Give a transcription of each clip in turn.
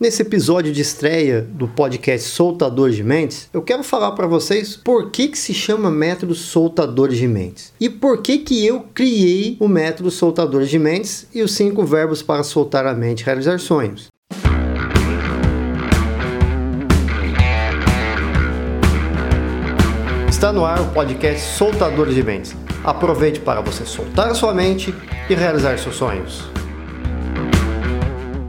Nesse episódio de estreia do podcast Soltadores de Mentes, eu quero falar para vocês por que, que se chama método Soltadores de Mentes e por que, que eu criei o método Soltadores de Mentes e os cinco verbos para soltar a mente e realizar sonhos. Está no ar o podcast Soltadores de Mentes. Aproveite para você soltar sua mente e realizar seus sonhos.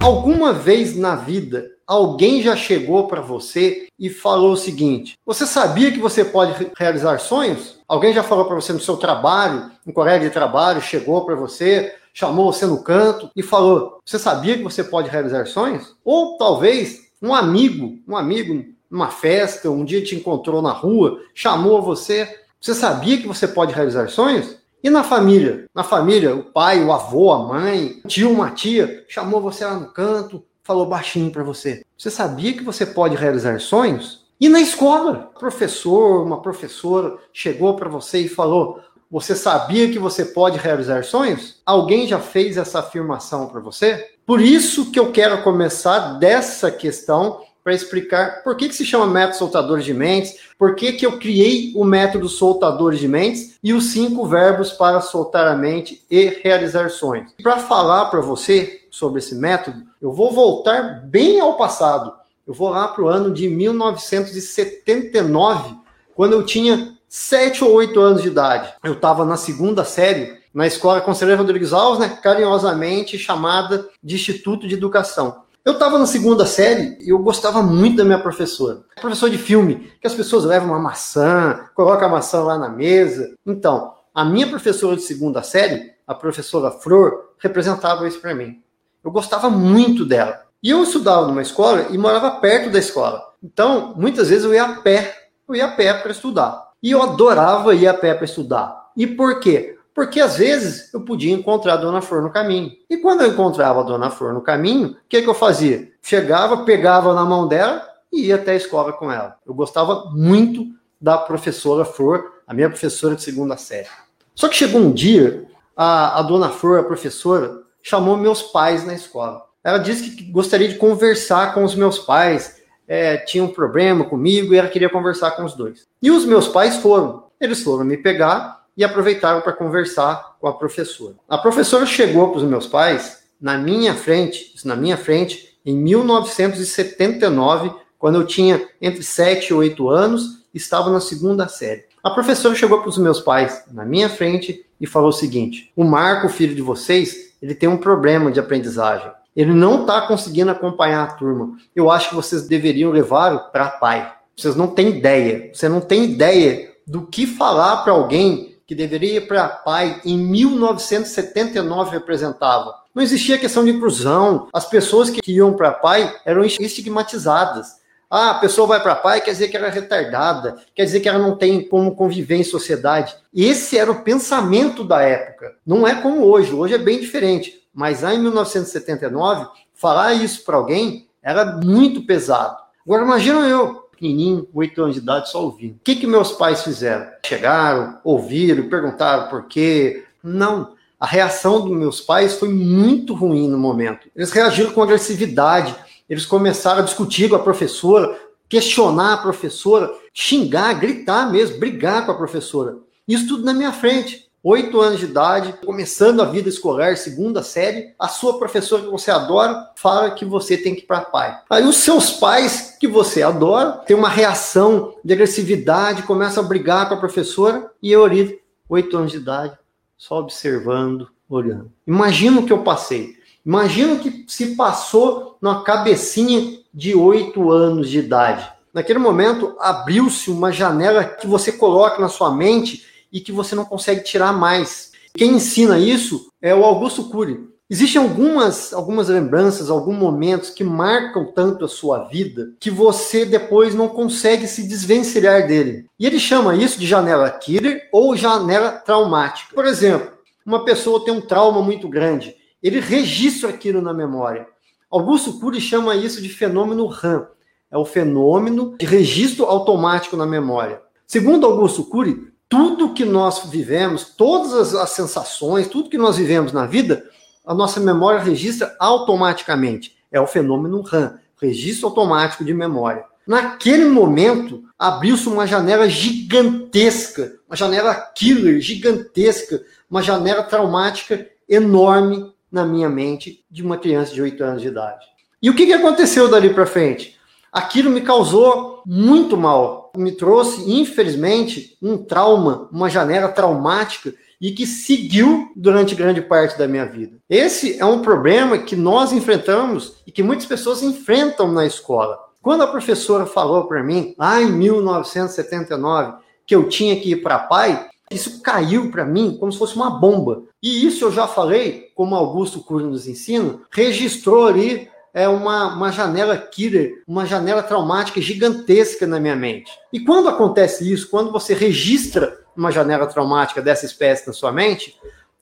Alguma vez na vida, alguém já chegou para você e falou o seguinte: Você sabia que você pode realizar sonhos? Alguém já falou para você no seu trabalho, um colega de trabalho chegou para você, chamou você no canto e falou: Você sabia que você pode realizar sonhos? Ou talvez um amigo, um amigo numa festa, um dia te encontrou na rua, chamou você. Você sabia que você pode realizar sonhos? E na família? Na família, o pai, o avô, a mãe, tio, uma tia, chamou você lá no canto, falou baixinho para você. Você sabia que você pode realizar sonhos? E na escola, professor, uma professora chegou para você e falou: "Você sabia que você pode realizar sonhos?" Alguém já fez essa afirmação para você? Por isso que eu quero começar dessa questão para explicar por que, que se chama método soltadores de mentes, por que, que eu criei o método soltadores de mentes e os cinco verbos para soltar a mente e realizar sonhos. Para falar para você sobre esse método, eu vou voltar bem ao passado. Eu vou lá para o ano de 1979, quando eu tinha 7 ou 8 anos de idade. Eu estava na segunda série na escola Conselheiro Rodrigues Alves, né, carinhosamente chamada de Instituto de Educação. Eu estava na segunda série e eu gostava muito da minha professora. Professor de filme, que as pessoas levam uma maçã, colocam a maçã lá na mesa. Então, a minha professora de segunda série, a professora Flor, representava isso para mim. Eu gostava muito dela. E eu estudava numa escola e morava perto da escola. Então, muitas vezes eu ia a pé. Eu ia a pé para estudar. E eu adorava ir a pé para estudar. E por quê? Porque às vezes eu podia encontrar a Dona Flor no caminho. E quando eu encontrava a Dona Flor no caminho, o que, que eu fazia? Chegava, pegava na mão dela e ia até a escola com ela. Eu gostava muito da professora Flor, a minha professora de segunda série. Só que chegou um dia, a, a Dona Flor, a professora, chamou meus pais na escola. Ela disse que gostaria de conversar com os meus pais, é, tinha um problema comigo e ela queria conversar com os dois. E os meus pais foram. Eles foram me pegar e aproveitaram para conversar com a professora. A professora chegou para os meus pais na minha frente, na minha frente, em 1979, quando eu tinha entre 7 e 8 anos, estava na segunda série. A professora chegou para os meus pais na minha frente e falou o seguinte: o Marco, filho de vocês, ele tem um problema de aprendizagem. Ele não está conseguindo acompanhar a turma. Eu acho que vocês deveriam levar para pai. Vocês não têm ideia. Você não tem ideia do que falar para alguém que deveria ir para pai, em 1979 representava. Não existia questão de inclusão. As pessoas que iam para pai eram estigmatizadas. Ah, a pessoa vai para pai quer dizer que ela é retardada, quer dizer que ela não tem como conviver em sociedade. Esse era o pensamento da época. Não é como hoje. Hoje é bem diferente. Mas lá em 1979, falar isso para alguém era muito pesado. Agora imagina eu, pequenininho, oito anos de idade, só ouvindo. O que, que meus pais fizeram? Chegaram, ouviram, perguntaram por quê? Não. A reação dos meus pais foi muito ruim no momento. Eles reagiram com agressividade, eles começaram a discutir com a professora, questionar a professora, xingar, gritar mesmo, brigar com a professora. Isso tudo na minha frente oito anos de idade, começando a vida escolar, segunda série, a sua professora que você adora fala que você tem que ir para pai. Aí os seus pais, que você adora, tem uma reação de agressividade, começam a brigar com a professora e eu ali, oito anos de idade, só observando, olhando. Imagina o que eu passei. Imagina o que se passou na cabecinha de oito anos de idade. Naquele momento, abriu-se uma janela que você coloca na sua mente e que você não consegue tirar mais. Quem ensina isso é o Augusto Cury. Existem algumas, algumas lembranças, alguns momentos que marcam tanto a sua vida que você depois não consegue se desvencilhar dele. E ele chama isso de janela killer ou janela traumática. Por exemplo, uma pessoa tem um trauma muito grande, ele registra aquilo na memória. Augusto Cury chama isso de fenômeno RAM. É o fenômeno de registro automático na memória. Segundo Augusto Cury, tudo que nós vivemos, todas as, as, sensações, tudo que nós vivemos na vida, a nossa memória registra automaticamente. É o fenômeno RAM. registro automático de memória. Naquele momento, abriu-se uma janela gigantesca, uma janela killer gigantesca, uma janela traumática enorme na minha mente de uma criança de 8 anos de idade. E o que, que aconteceu dali para frente? Aquilo me causou muito mal, me trouxe, infelizmente, um trauma, uma janela traumática e que seguiu durante grande parte da minha vida. Esse é um problema que nós enfrentamos e que muitas pessoas enfrentam na escola. Quando a professora falou para mim, lá em 1979, que eu tinha que ir para pai, isso caiu para mim como se fosse uma bomba. E isso eu já falei, como Augusto Cury nos ensina, registrou ali é uma, uma janela killer, uma janela traumática gigantesca na minha mente. E quando acontece isso, quando você registra uma janela traumática dessa espécie na sua mente,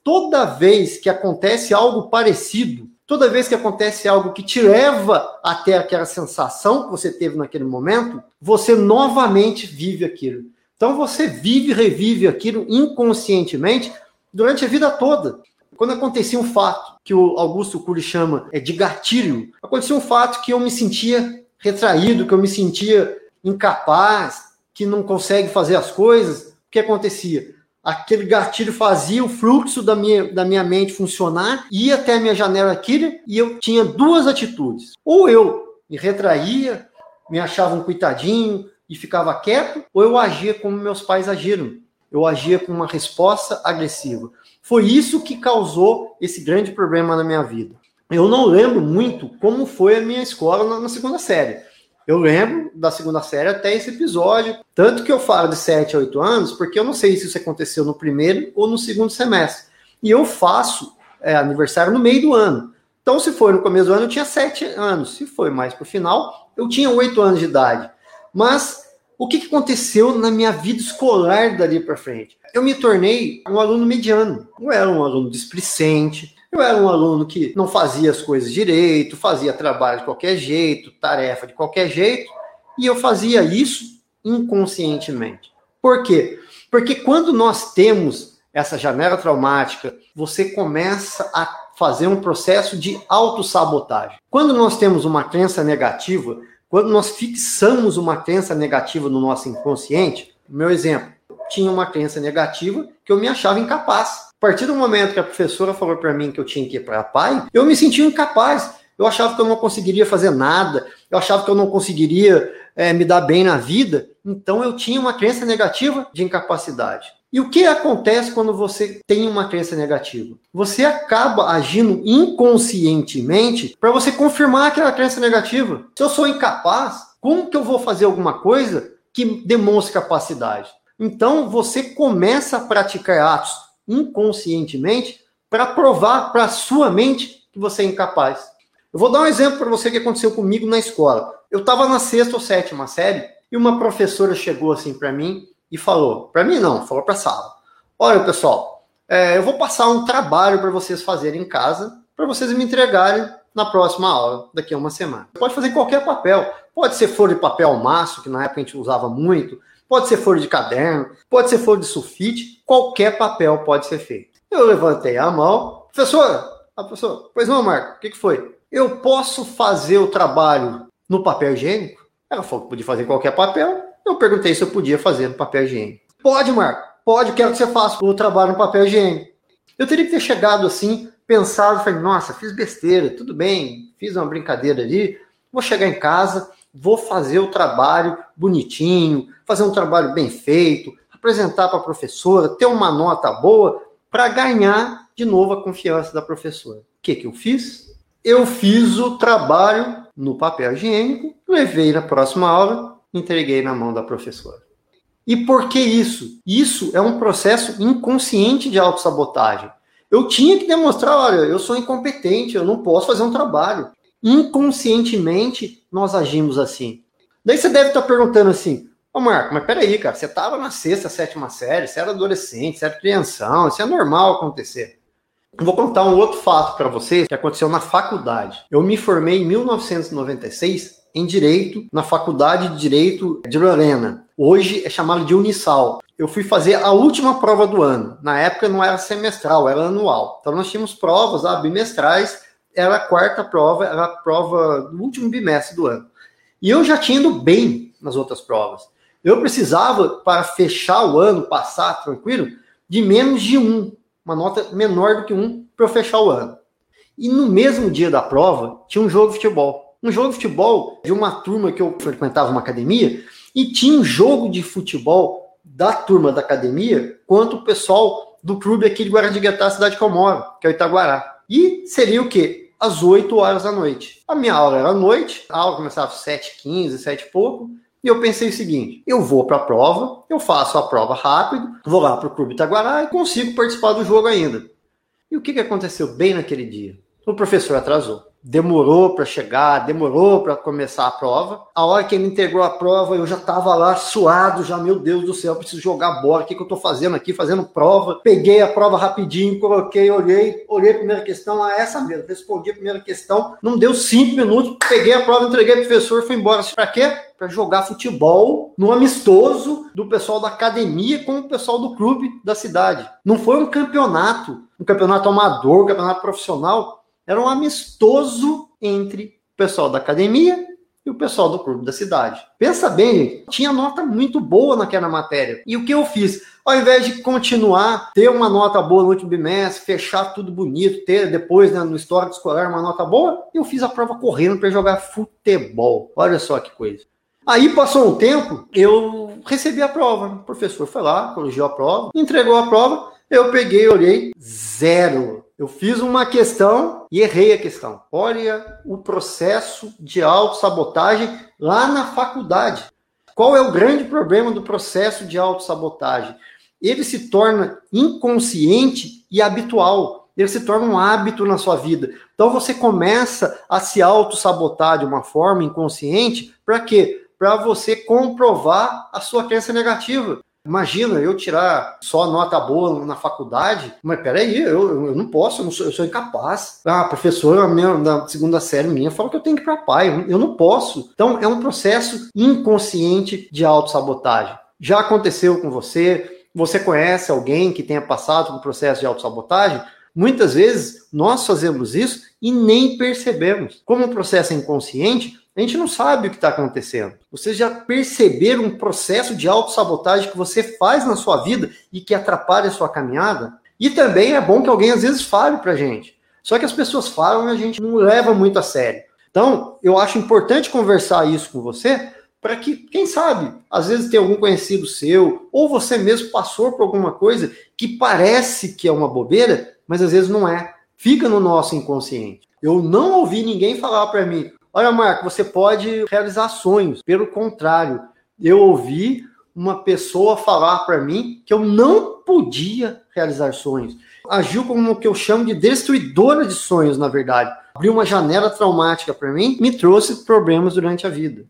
toda vez que acontece algo parecido, toda vez que acontece algo que te leva até aquela sensação que você teve naquele momento, você novamente vive aquilo. Então você vive e revive aquilo inconscientemente durante a vida toda. Quando acontecia um fato que o Augusto Cury chama é, de gatilho, acontecia um fato que eu me sentia retraído, que eu me sentia incapaz, que não consegue fazer as coisas, o que acontecia? Aquele gatilho fazia o fluxo da minha, da minha mente funcionar, ia até a minha janela aqui e eu tinha duas atitudes. Ou eu me retraía, me achava um coitadinho e ficava quieto, ou eu agia como meus pais agiram. Eu agia com uma resposta agressiva. Foi isso que causou esse grande problema na minha vida. Eu não lembro muito como foi a minha escola na, na segunda série. Eu lembro da segunda série até esse episódio. Tanto que eu falo de 7 a 8 anos, porque eu não sei se isso aconteceu no primeiro ou no segundo semestre. E eu faço é, aniversário no meio do ano. Então, se foi no começo do ano, eu tinha 7 anos. Se foi mais para o final, eu tinha 8 anos de idade. Mas o que, aconteceu na minha vida escolar dali para frente? Eu me tornei um aluno mediano. Eu era um aluno displicente, eu era um aluno que não fazia as coisas direito, fazia trabalho de qualquer jeito, tarefa de qualquer jeito, e eu fazia isso inconscientemente. Por quê? Porque quando nós temos essa janela traumática, você começa a fazer um processo de autossabotagem. Quando nós temos uma crença negativa, quando nós fixamos uma crença negativa no nosso inconsciente, meu exemplo, tinha uma crença negativa que eu me achava incapaz. A partir do momento que a professora falou para mim que eu tinha que ir para pai, eu me sentia incapaz. Eu achava que eu não conseguiria fazer nada, eu achava que eu não conseguiria é, me dar bem na vida. Então eu tinha uma crença negativa de incapacidade. E o que acontece quando você tem uma crença negativa? Você acaba agindo inconscientemente para você confirmar aquela crença negativa. Se eu sou incapaz, como que eu vou fazer alguma coisa que demonstre capacidade? Então você começa a praticar atos inconscientemente para provar para sua mente que você é incapaz. Eu vou dar um exemplo para você que aconteceu comigo na escola. Eu estava na sexta ou sétima série e uma professora chegou assim para mim e falou, para mim não, falou para a sala. Olha, pessoal, é, eu vou passar um trabalho para vocês fazerem em casa, para vocês me entregarem na próxima aula, daqui a uma semana. Pode fazer qualquer papel. Pode ser folha de papel maço, que na época a gente usava muito. Pode ser folha de caderno, pode ser folha de sulfite, qualquer papel pode ser feito. Eu levantei a mão, professor, a professor, pois não, Marco, o que, que foi? Eu posso fazer o trabalho no papel higiênico? Ela falou que podia fazer qualquer papel. Eu perguntei se eu podia fazer no papel higiênico. Pode, Marco, pode, quero que você faça o trabalho no papel higiênico. Eu teria que ter chegado assim, pensado, falei, nossa, fiz besteira, tudo bem, fiz uma brincadeira ali, vou chegar em casa, vou fazer o trabalho bonitinho, fazer um trabalho bem feito, apresentar para a professora, ter uma nota boa para ganhar de novo a confiança da professora. O que, que eu fiz? Eu fiz o trabalho no papel higiênico, levei na próxima aula, entreguei na mão da professora. E por que isso? Isso é um processo inconsciente de autossabotagem. Eu tinha que demonstrar, olha, eu sou incompetente, eu não posso fazer um trabalho. Inconscientemente, nós agimos assim. Daí você deve estar perguntando assim, ô Marco, mas peraí, cara, você estava na sexta, sétima série, você era adolescente, você era crianção, isso é normal acontecer. vou contar um outro fato para vocês que aconteceu na faculdade. Eu me formei em 1996 em Direito, na Faculdade de Direito de Lorena. Hoje é chamado de Unisal. Eu fui fazer a última prova do ano. Na época não era semestral, era anual. Então nós tínhamos provas ah, bimestrais era a quarta prova, era a prova do último bimestre do ano. E eu já tinha ido bem nas outras provas. Eu precisava, para fechar o ano, passar tranquilo, de menos de um, uma nota menor do que um, para eu fechar o ano. E no mesmo dia da prova, tinha um jogo de futebol. Um jogo de futebol de uma turma que eu frequentava uma academia, e tinha um jogo de futebol da turma da academia, quanto o pessoal do clube aqui de Guaratinguetá, cidade que eu moro, que é o Itaguará. E seria o quê? Às 8 horas da noite. A minha aula era à noite, a aula começava às 7h15, 7 e pouco, e eu pensei o seguinte: eu vou para a prova, eu faço a prova rápido, vou lá para o Clube Itaguará e consigo participar do jogo ainda. E o que, que aconteceu bem naquele dia? O professor atrasou demorou para chegar, demorou para começar a prova. A hora que ele integrou a prova, eu já estava lá suado, já, meu Deus do céu, preciso jogar bola, o que, que eu estou fazendo aqui, fazendo prova. Peguei a prova rapidinho, coloquei, olhei, olhei a primeira questão, ah, essa mesmo, respondi a primeira questão, não deu cinco minutos, peguei a prova, entreguei para o professor, fui embora. Para quê? Para jogar futebol no amistoso do pessoal da academia com o pessoal do clube da cidade. Não foi um campeonato, um campeonato amador, um campeonato profissional, era um amistoso entre o pessoal da academia e o pessoal do clube da cidade. Pensa bem, tinha nota muito boa naquela matéria. E o que eu fiz? Ao invés de continuar, ter uma nota boa no último bimestre, fechar tudo bonito, ter depois né, no histórico escolar uma nota boa, eu fiz a prova correndo para jogar futebol. Olha só que coisa. Aí passou um tempo, eu recebi a prova. O professor foi lá, corrigiu a prova, entregou a prova. Eu peguei, olhei, zero. Eu fiz uma questão e errei a questão. Olha o processo de autossabotagem lá na faculdade. Qual é o grande problema do processo de autossabotagem? Ele se torna inconsciente e habitual. Ele se torna um hábito na sua vida. Então você começa a se autossabotar de uma forma inconsciente, para quê? Para você comprovar a sua crença negativa. Imagina eu tirar só nota boa na faculdade, mas peraí, eu, eu não posso, eu, não sou, eu sou incapaz. Ah, a professora da segunda série minha fala que eu tenho que ir para pai, eu não posso. Então é um processo inconsciente de autossabotagem. Já aconteceu com você? Você conhece alguém que tenha passado por um processo de autossabotagem? Muitas vezes nós fazemos isso e nem percebemos. Como o processo é inconsciente, a gente não sabe o que está acontecendo. Vocês já perceberam um processo de autossabotagem que você faz na sua vida e que atrapalha a sua caminhada? E também é bom que alguém às vezes fale para gente. Só que as pessoas falam e a gente não leva muito a sério. Então, eu acho importante conversar isso com você para que, quem sabe, às vezes tem algum conhecido seu, ou você mesmo passou por alguma coisa que parece que é uma bobeira, mas às vezes não é. Fica no nosso inconsciente. Eu não ouvi ninguém falar para mim, Olha, Marco, você pode realizar sonhos. Pelo contrário, eu ouvi uma pessoa falar para mim que eu não podia realizar sonhos. Agiu como o que eu chamo de destruidora de sonhos, na verdade. Abriu uma janela traumática para mim, me trouxe problemas durante a vida.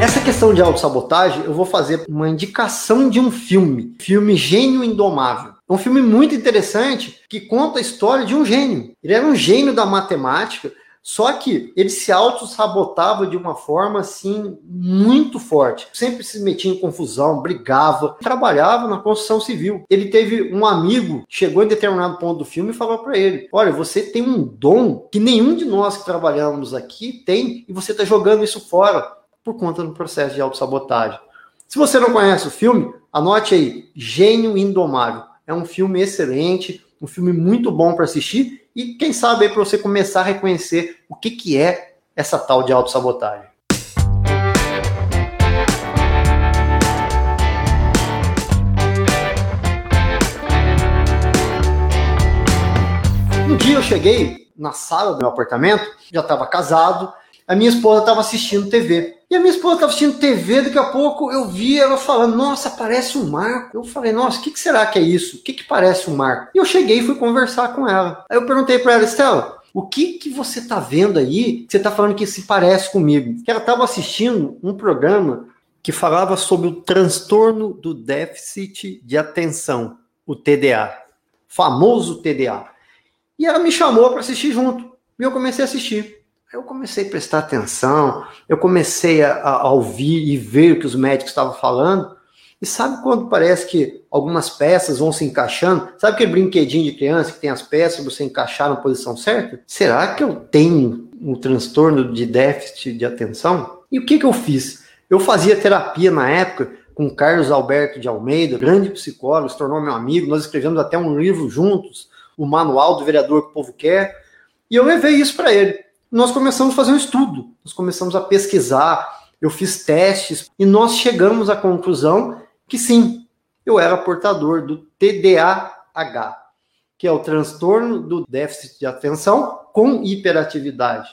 Essa questão de autossabotagem, eu vou fazer uma indicação de um filme, filme Gênio Indomável. É um filme muito interessante que conta a história de um gênio. Ele era um gênio da matemática, só que ele se auto-sabotava de uma forma assim muito forte. Sempre se metia em confusão, brigava, trabalhava na construção civil. Ele teve um amigo, chegou em determinado ponto do filme e falou para ele: Olha, você tem um dom que nenhum de nós que trabalhamos aqui tem e você está jogando isso fora por conta do processo de autossabotagem. Se você não conhece o filme, anote aí, Gênio Indomável. É um filme excelente, um filme muito bom para assistir e quem sabe para você começar a reconhecer o que, que é essa tal de autossabotagem. Um dia eu cheguei na sala do meu apartamento, já estava casado, a minha esposa estava assistindo TV. E a minha esposa estava assistindo TV, daqui a pouco eu vi ela falando, nossa, parece um marco. Eu falei, nossa, o que, que, será que é isso? O que, que parece um marco? E eu cheguei e fui conversar com ela. Aí eu perguntei para ela, Estela, o que, que você está vendo aí você está falando que se parece comigo? Que ela estava assistindo um programa que falava sobre o transtorno do déficit de atenção, o TDA, famoso TDA. E ela me chamou para assistir junto. E eu comecei a assistir. Eu comecei a prestar atenção, eu comecei a, a ouvir e ver o que os médicos estavam falando. E sabe quando parece que algumas peças vão se encaixando? Sabe aquele brinquedinho de criança que tem as peças você encaixar na posição certa? Será que eu tenho um transtorno de déficit de atenção? E o que, que eu fiz? Eu fazia terapia na época com Carlos Alberto de Almeida, grande psicólogo, se tornou meu amigo. Nós escrevemos até um livro juntos, o Manual do Vereador que o Povo Quer. E eu levei isso para ele. Nós começamos a fazer um estudo, nós começamos a pesquisar, eu fiz testes e nós chegamos à conclusão que sim, eu era portador do TDAH, que é o transtorno do déficit de atenção com hiperatividade.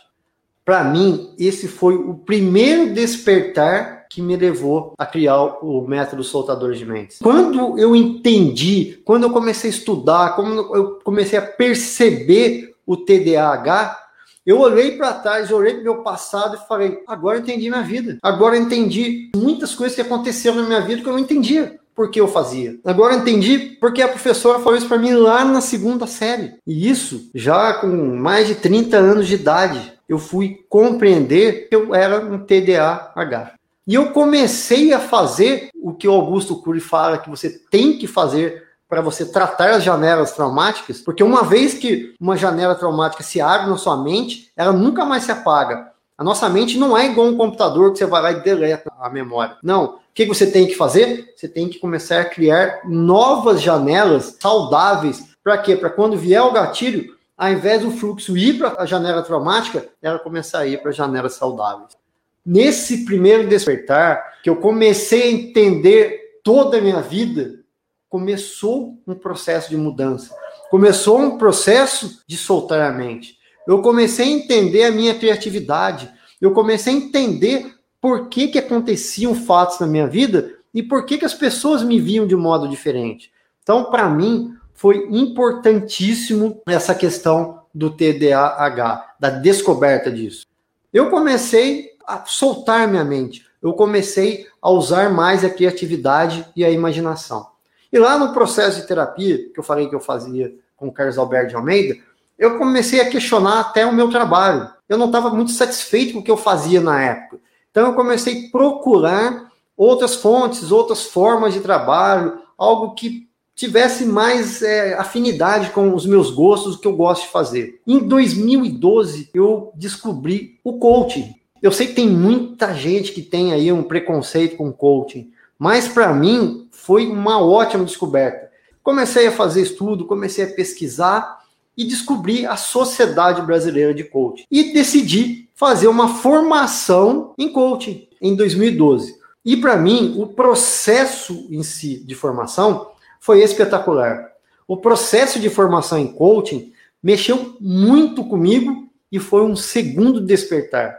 Para mim, esse foi o primeiro despertar que me levou a criar o método soltador de mentes. Quando eu entendi, quando eu comecei a estudar, quando eu comecei a perceber o TDAH, eu olhei para trás, olhei para o meu passado e falei: agora eu entendi minha vida. Agora eu entendi muitas coisas que aconteceram na minha vida que eu não entendia por que eu fazia. Agora eu entendi porque a professora falou isso para mim lá na segunda série. E isso já com mais de 30 anos de idade. Eu fui compreender que eu era um TDAH. E eu comecei a fazer o que o Augusto Cury fala que você tem que fazer para você tratar as janelas traumáticas, porque uma vez que uma janela traumática se abre na sua mente, ela nunca mais se apaga. A nossa mente não é igual um computador que você vai lá e deleta a memória. Não. O que você tem que fazer? Você tem que começar a criar novas janelas saudáveis. Para quê? Para quando vier o gatilho, ao invés do fluxo ir para a janela traumática, ela começar a ir para janelas saudáveis. Nesse primeiro despertar, que eu comecei a entender toda a minha vida, começou um processo de mudança. Começou um processo de soltar a mente. Eu comecei a entender a minha criatividade. Eu comecei a entender por que, que aconteciam fatos na minha vida e por que, que as pessoas me viam de modo diferente. Então, para mim, foi importantíssimo essa questão do TDAH, da descoberta disso. Eu comecei a soltar minha mente. Eu comecei a usar mais a criatividade e a imaginação. E lá no processo de terapia, que eu falei que eu fazia com o Carlos Alberto de Almeida, eu comecei a questionar até o meu trabalho. Eu não estava muito satisfeito com o que eu fazia na época. Então eu comecei a procurar outras fontes, outras formas de trabalho, algo que tivesse mais é, afinidade com os meus gostos, o que eu gosto de fazer. Em 2012, eu descobri o coaching. Eu sei que tem muita gente que tem aí um preconceito com coaching, mas para mim foi uma ótima descoberta. Comecei a fazer estudo, comecei a pesquisar e descobri a Sociedade Brasileira de Coaching. E decidi fazer uma formação em coaching em 2012. E para mim, o processo em si de formação foi espetacular. O processo de formação em coaching mexeu muito comigo e foi um segundo despertar.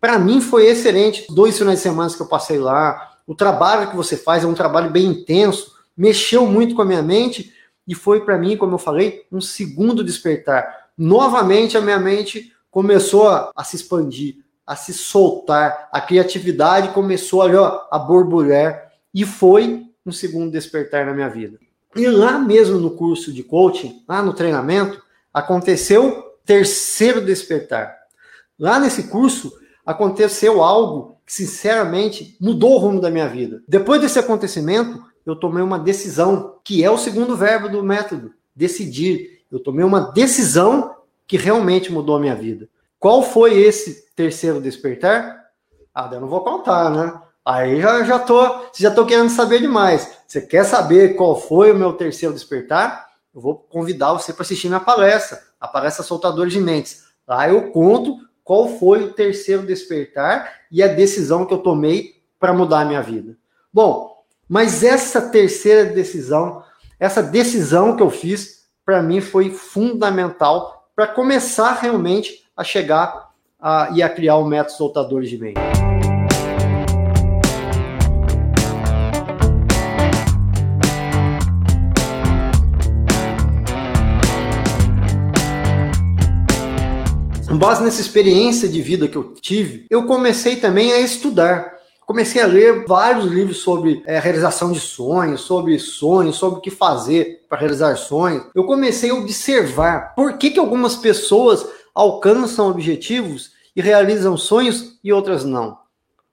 Para mim foi excelente. Dois finais de semana que eu passei lá, o trabalho que você faz é um trabalho bem intenso, mexeu muito com a minha mente e foi para mim, como eu falei, um segundo despertar. Novamente a minha mente começou a, a se expandir, a se soltar, a criatividade começou ali, ó, a borbulhar e foi um segundo despertar na minha vida. E lá mesmo no curso de coaching, lá no treinamento, aconteceu terceiro despertar. Lá nesse curso aconteceu algo sinceramente, mudou o rumo da minha vida. Depois desse acontecimento, eu tomei uma decisão, que é o segundo verbo do método, decidir. Eu tomei uma decisão que realmente mudou a minha vida. Qual foi esse terceiro despertar? Ah, eu não vou contar, né? Aí já, já tô, já tô querendo saber demais. Você quer saber qual foi o meu terceiro despertar? Eu vou convidar você para assistir minha palestra, a palestra Soltadores de Mentes. Lá eu conto qual foi o terceiro despertar e a decisão que eu tomei para mudar a minha vida. Bom, mas essa terceira decisão, essa decisão que eu fiz, para mim foi fundamental para começar realmente a chegar a, e a criar o método soltadores de mente. Com base nessa experiência de vida que eu tive, eu comecei também a estudar. Comecei a ler vários livros sobre é, realização de sonhos, sobre sonhos, sobre o que fazer para realizar sonhos. Eu comecei a observar por que, que algumas pessoas alcançam objetivos e realizam sonhos e outras não.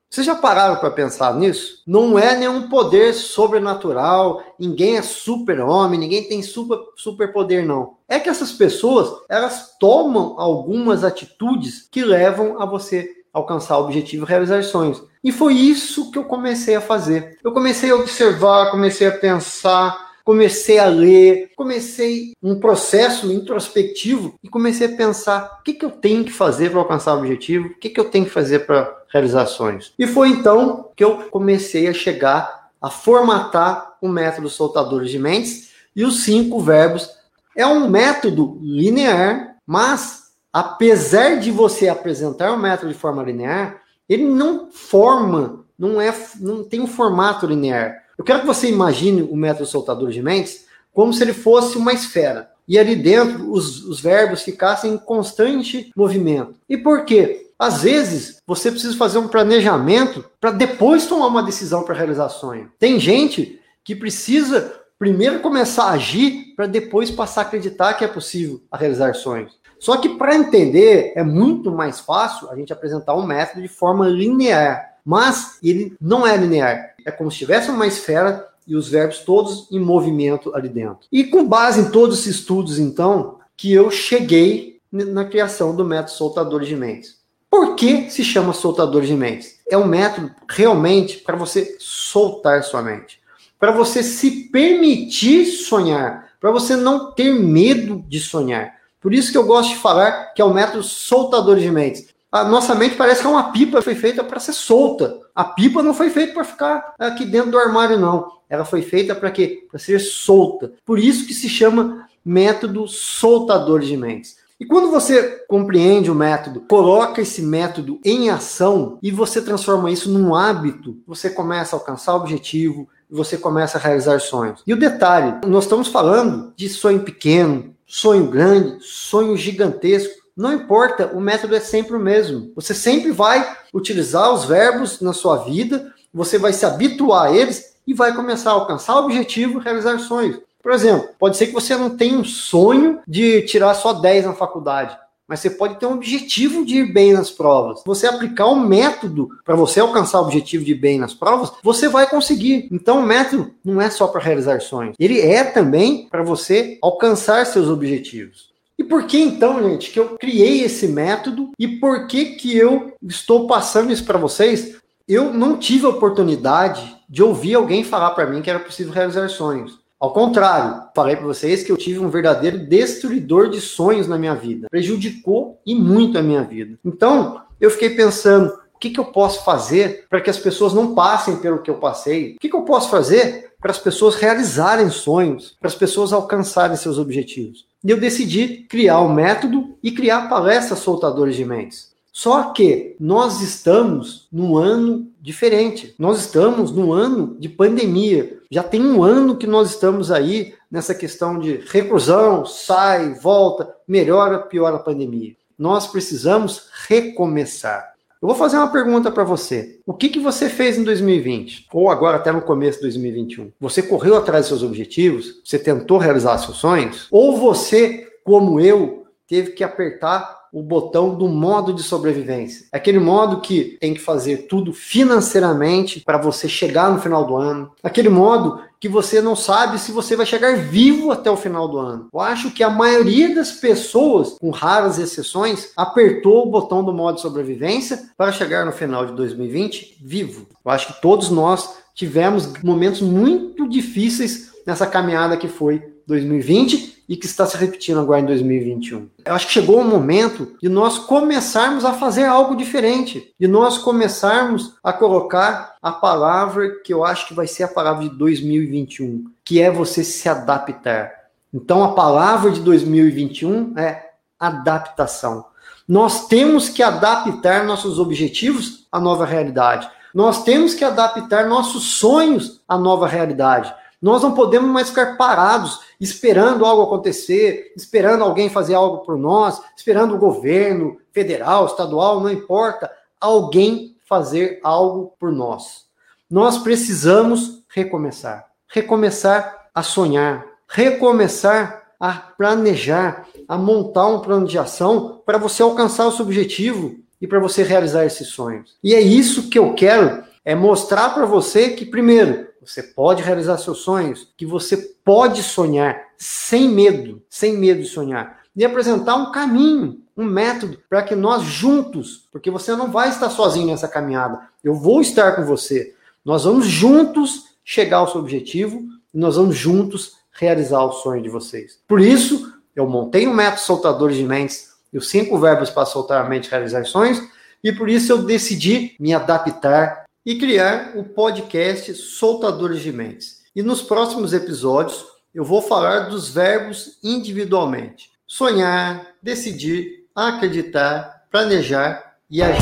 Vocês já pararam para pensar nisso? Não é nenhum poder sobrenatural, ninguém é super-homem, ninguém tem super, super poder, não. É que essas pessoas, elas tomam algumas atitudes que levam a você alcançar o objetivo e realizar sonhos. E foi isso que eu comecei a fazer. Eu comecei a observar, comecei a pensar, comecei a ler, comecei um processo introspectivo e comecei a pensar o que, que eu tenho que fazer para alcançar o objetivo, o que, que eu tenho que fazer para realizar sonhos. E foi então que eu comecei a chegar a formatar o método soltadores de mentes e os cinco verbos. É um método linear, mas apesar de você apresentar o método de forma linear, ele não forma, não é, não tem um formato linear. Eu quero que você imagine o método soltador de mentes como se ele fosse uma esfera. E ali dentro os, os verbos ficassem em constante movimento. E por quê? Às vezes você precisa fazer um planejamento para depois tomar uma decisão para realizar sonho. Tem gente que precisa primeiro começar a agir para depois passar a acreditar que é possível realizar sonhos. Só que para entender é muito mais fácil a gente apresentar um método de forma linear, mas ele não é linear. É como se tivesse uma esfera e os verbos todos em movimento ali dentro. E com base em todos esses estudos, então, que eu cheguei na criação do método soltador de mentes. Por que se chama soltador de mentes? É um método realmente para você soltar sua mente, para você se permitir sonhar, para você não ter medo de sonhar. Por isso que eu gosto de falar que é o método soltador de mentes. A nossa mente parece que é uma pipa, foi feita para ser solta. A pipa não foi feita para ficar aqui dentro do armário, não. Ela foi feita para quê? Para ser solta. Por isso que se chama método soltador de mentes. E quando você compreende o método, coloca esse método em ação e você transforma isso num hábito, você começa a alcançar o objetivo, você começa a realizar sonhos. E o detalhe, nós estamos falando de sonho pequeno, sonho grande, sonho gigantesco. Não importa, o método é sempre o mesmo. Você sempre vai utilizar os verbos na sua vida, você vai se habituar a eles e vai começar a alcançar o objetivo, realizar sonhos. Por exemplo, pode ser que você não tenha um sonho de tirar só 10 na faculdade, mas você pode ter um objetivo de ir bem nas provas. Você aplicar um método para você alcançar o objetivo de ir bem nas provas, você vai conseguir. Então, o método não é só para realizar sonhos, ele é também para você alcançar seus objetivos. E por que então, gente, que eu criei esse método e por que que eu estou passando isso para vocês? Eu não tive a oportunidade de ouvir alguém falar para mim que era possível realizar sonhos. Ao contrário, falei para vocês que eu tive um verdadeiro destruidor de sonhos na minha vida. Prejudicou e muito a minha vida. Então, eu fiquei pensando, o que, que eu posso fazer para que as pessoas não passem pelo que eu passei? O que, que eu posso fazer para as pessoas realizarem sonhos, para as pessoas alcançarem seus objetivos? E eu decidi criar o um método e criar palestras soltadores de mentes. Só que nós estamos num ano diferente. Nós estamos num ano de pandemia. Já tem um ano que nós estamos aí nessa questão de reclusão, sai, volta, melhora, piora a pandemia. Nós precisamos recomeçar. Eu vou fazer uma pergunta para você. O que, que você fez em 2020? Ou agora até no começo de 2021? Você correu atrás dos seus objetivos? Você tentou realizar seus sonhos? Ou você, como eu, teve que apertar o botão do modo de sobrevivência. Aquele modo que tem que fazer tudo financeiramente para você chegar no final do ano. Aquele modo que você não sabe se você vai chegar vivo até o final do ano. Eu acho que a maioria das pessoas, com raras exceções, apertou o botão do modo sobrevivência para chegar no final de 2020 vivo. Eu acho que todos nós tivemos momentos muito difíceis nessa caminhada que foi 2020 e que está se repetindo agora em 2021. Eu acho que chegou o momento de nós começarmos a fazer algo diferente, de nós começarmos a colocar a palavra que eu acho que vai ser a palavra de 2021, que é você se adaptar. Então a palavra de 2021 é adaptação. Nós temos que adaptar nossos objetivos à nova realidade. Nós temos que adaptar nossos sonhos à nova realidade. Nós não podemos mais ficar parados esperando algo acontecer, esperando alguém fazer algo por nós, esperando o governo federal, estadual, não importa, alguém fazer algo por nós. Nós precisamos recomeçar. Recomeçar a sonhar, recomeçar a planejar, a montar um plano de ação para você alcançar o seu objetivo. e para você realizar esses sonhos. E é isso que eu quero, é mostrar para você que primeiro, você pode realizar seus sonhos, que você pode sonhar sem medo, sem medo de sonhar. E apresentar um caminho, um método para que nós juntos, porque você não vai estar sozinho nessa caminhada, eu vou estar com você. Nós vamos juntos chegar ao seu objetivo e nós vamos juntos realizar o sonho de vocês. Por isso, eu montei um método soltador de mentes e os cinco verbos para soltar a mente e realizar sonhos, e por isso eu decidi me adaptar e criar o podcast Soltadores de Mentes. E nos próximos episódios eu vou falar dos verbos individualmente: sonhar, decidir, acreditar, planejar e agir.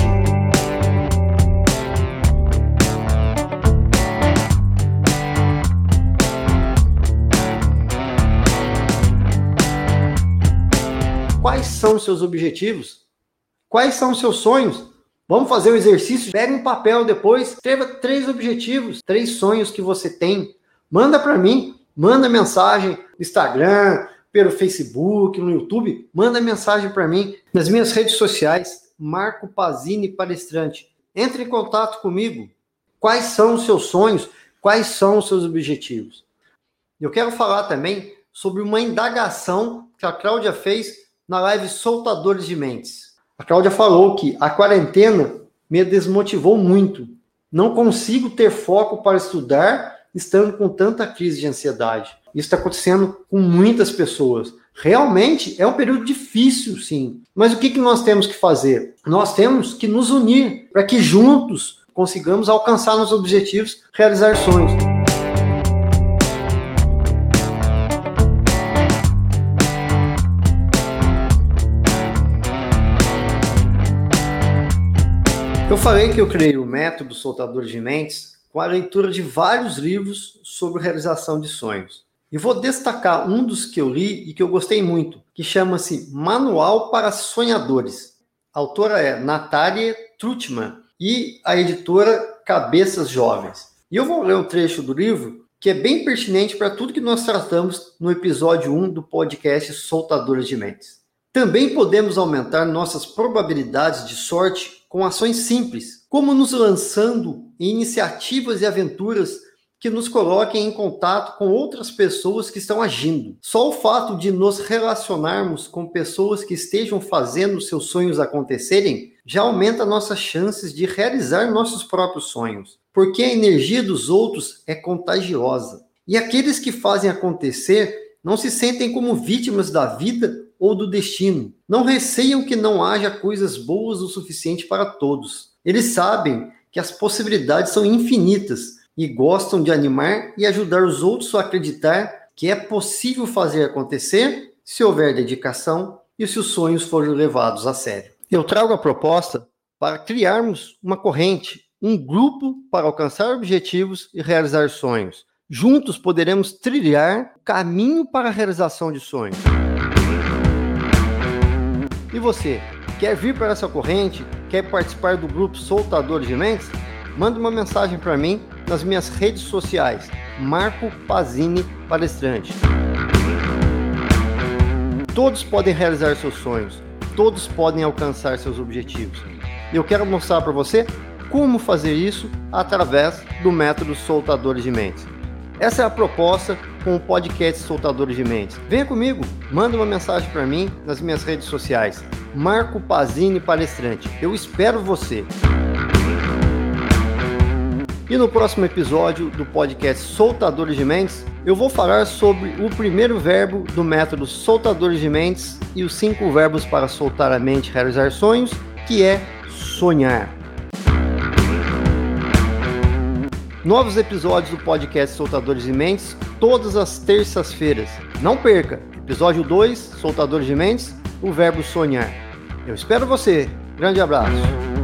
Quais são os seus objetivos? Quais são os seus sonhos? Vamos fazer um exercício? Pega um papel depois, escreva três objetivos, três sonhos que você tem. Manda para mim, manda mensagem no Instagram, pelo Facebook, no YouTube, manda mensagem para mim nas minhas redes sociais, Marco Pazini Palestrante. Entre em contato comigo. Quais são os seus sonhos? Quais são os seus objetivos? Eu quero falar também sobre uma indagação que a Cláudia fez na live Soltadores de Mentes. A Cláudia falou que a quarentena me desmotivou muito. Não consigo ter foco para estudar estando com tanta crise de ansiedade. Isso está acontecendo com muitas pessoas. Realmente é um período difícil, sim. Mas o que, que nós temos que fazer? Nós temos que nos unir para que juntos consigamos alcançar nossos objetivos, realizar sonhos. Eu falei que eu criei o método Soltador de Mentes com a leitura de vários livros sobre realização de sonhos. E vou destacar um dos que eu li e que eu gostei muito, que chama-se Manual para Sonhadores. A autora é Natalia Trutman e a editora Cabeças Jovens. E eu vou ler um trecho do livro que é bem pertinente para tudo que nós tratamos no episódio 1 do podcast Soltadores de Mentes. Também podemos aumentar nossas probabilidades de sorte com ações simples, como nos lançando em iniciativas e aventuras que nos coloquem em contato com outras pessoas que estão agindo. Só o fato de nos relacionarmos com pessoas que estejam fazendo seus sonhos acontecerem já aumenta nossas chances de realizar nossos próprios sonhos, porque a energia dos outros é contagiosa. E aqueles que fazem acontecer não se sentem como vítimas da vida ou do destino. Não receiam que não haja coisas boas o suficiente para todos. Eles sabem que as possibilidades são infinitas e gostam de animar e ajudar os outros a acreditar que é possível fazer acontecer se houver dedicação e se os sonhos forem levados a sério. Eu trago a proposta para criarmos uma corrente, um grupo para alcançar objetivos e realizar sonhos. Juntos poderemos trilhar o caminho para a realização de sonhos. E você, quer vir para essa corrente? Quer participar do grupo Soltadores de Mentes? Manda uma mensagem para mim nas minhas redes sociais, Marco Pazini Palestrante. Todos podem realizar seus sonhos, todos podem alcançar seus objetivos. Eu quero mostrar para você como fazer isso através do método Soltadores de Mentes. Essa é a proposta com o podcast Soltadores de Mentes. Venha comigo, manda uma mensagem para mim nas minhas redes sociais. Marco Pazini Palestrante. Eu espero você. E no próximo episódio do podcast Soltadores de Mentes, eu vou falar sobre o primeiro verbo do método Soltadores de Mentes e os cinco verbos para soltar a mente e realizar sonhos, que é sonhar. Novos episódios do podcast Soltadores de Mentes todas as terças-feiras. Não perca! Episódio 2, Soltadores de Mentes, o verbo sonhar. Eu espero você. Grande abraço.